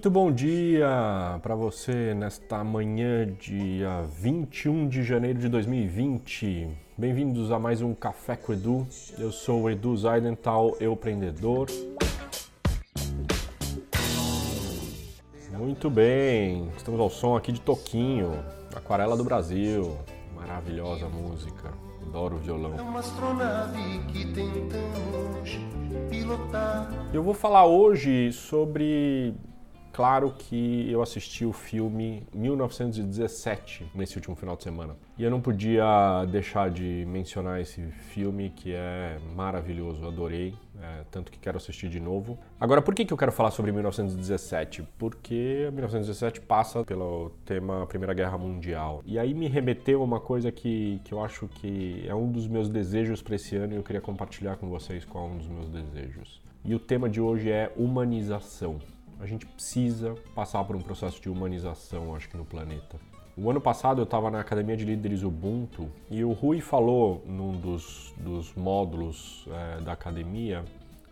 Muito bom dia para você nesta manhã, dia 21 de janeiro de 2020. Bem-vindos a mais um Café com Edu. Eu sou o Edu Zaidental, eu empreendedor. Muito bem, estamos ao som aqui de Toquinho, Aquarela do Brasil. Maravilhosa música, adoro o violão. É uma astronave que tentamos pilotar. Eu vou falar hoje sobre Claro que eu assisti o filme 1917 nesse último final de semana. E eu não podia deixar de mencionar esse filme que é maravilhoso, adorei, é, tanto que quero assistir de novo. Agora, por que, que eu quero falar sobre 1917? Porque 1917 passa pelo tema Primeira Guerra Mundial. E aí me remeteu a uma coisa que, que eu acho que é um dos meus desejos para esse ano e eu queria compartilhar com vocês qual é um dos meus desejos. E o tema de hoje é humanização a gente precisa passar por um processo de humanização, acho que no planeta. O ano passado eu estava na Academia de Líderes Ubuntu e o Rui falou num dos, dos módulos é, da academia,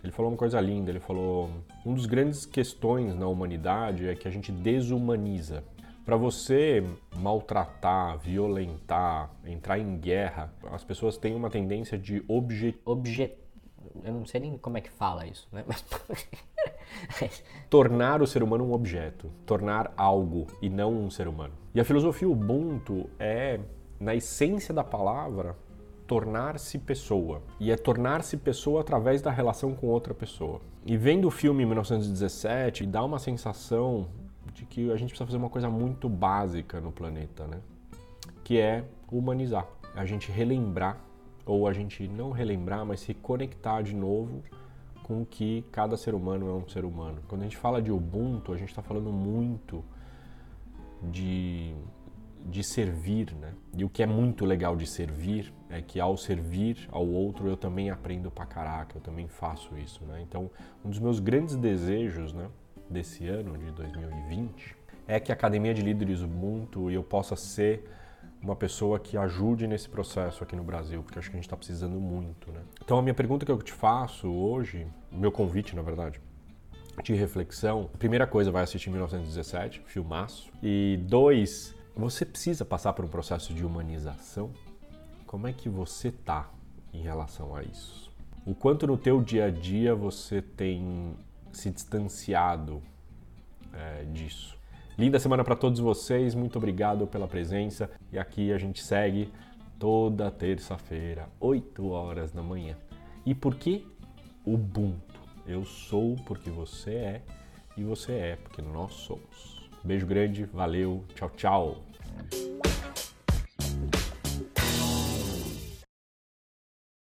ele falou uma coisa linda, ele falou, um dos grandes questões na humanidade é que a gente desumaniza. Para você maltratar, violentar, entrar em guerra, as pessoas têm uma tendência de obje... Obje... Eu não sei nem como é que fala isso, né? Mas... tornar o ser humano um objeto, tornar algo e não um ser humano. E a filosofia Ubuntu é, na essência da palavra, tornar-se pessoa. E é tornar-se pessoa através da relação com outra pessoa. E vendo o filme 1917, dá uma sensação de que a gente precisa fazer uma coisa muito básica no planeta, né? Que é humanizar. A gente relembrar, ou a gente não relembrar, mas se conectar de novo com que cada ser humano é um ser humano. Quando a gente fala de Ubuntu, a gente está falando muito de, de servir, né? E o que é muito legal de servir é que ao servir ao outro eu também aprendo pra caraca, eu também faço isso, né? Então, um dos meus grandes desejos, né, desse ano de 2020 é que a Academia de Líderes Ubuntu eu possa ser uma pessoa que ajude nesse processo aqui no Brasil, porque acho que a gente está precisando muito. Né? Então, a minha pergunta que eu te faço hoje, meu convite, na verdade, de reflexão, primeira coisa, vai assistir 1917, filmaço. E dois, você precisa passar por um processo de humanização? Como é que você tá em relação a isso? O quanto no teu dia a dia você tem se distanciado é, disso? Linda semana para todos vocês, muito obrigado pela presença. E aqui a gente segue toda terça-feira, 8 horas da manhã. E por que Ubuntu? Eu sou porque você é e você é porque nós somos. Beijo grande, valeu, tchau, tchau.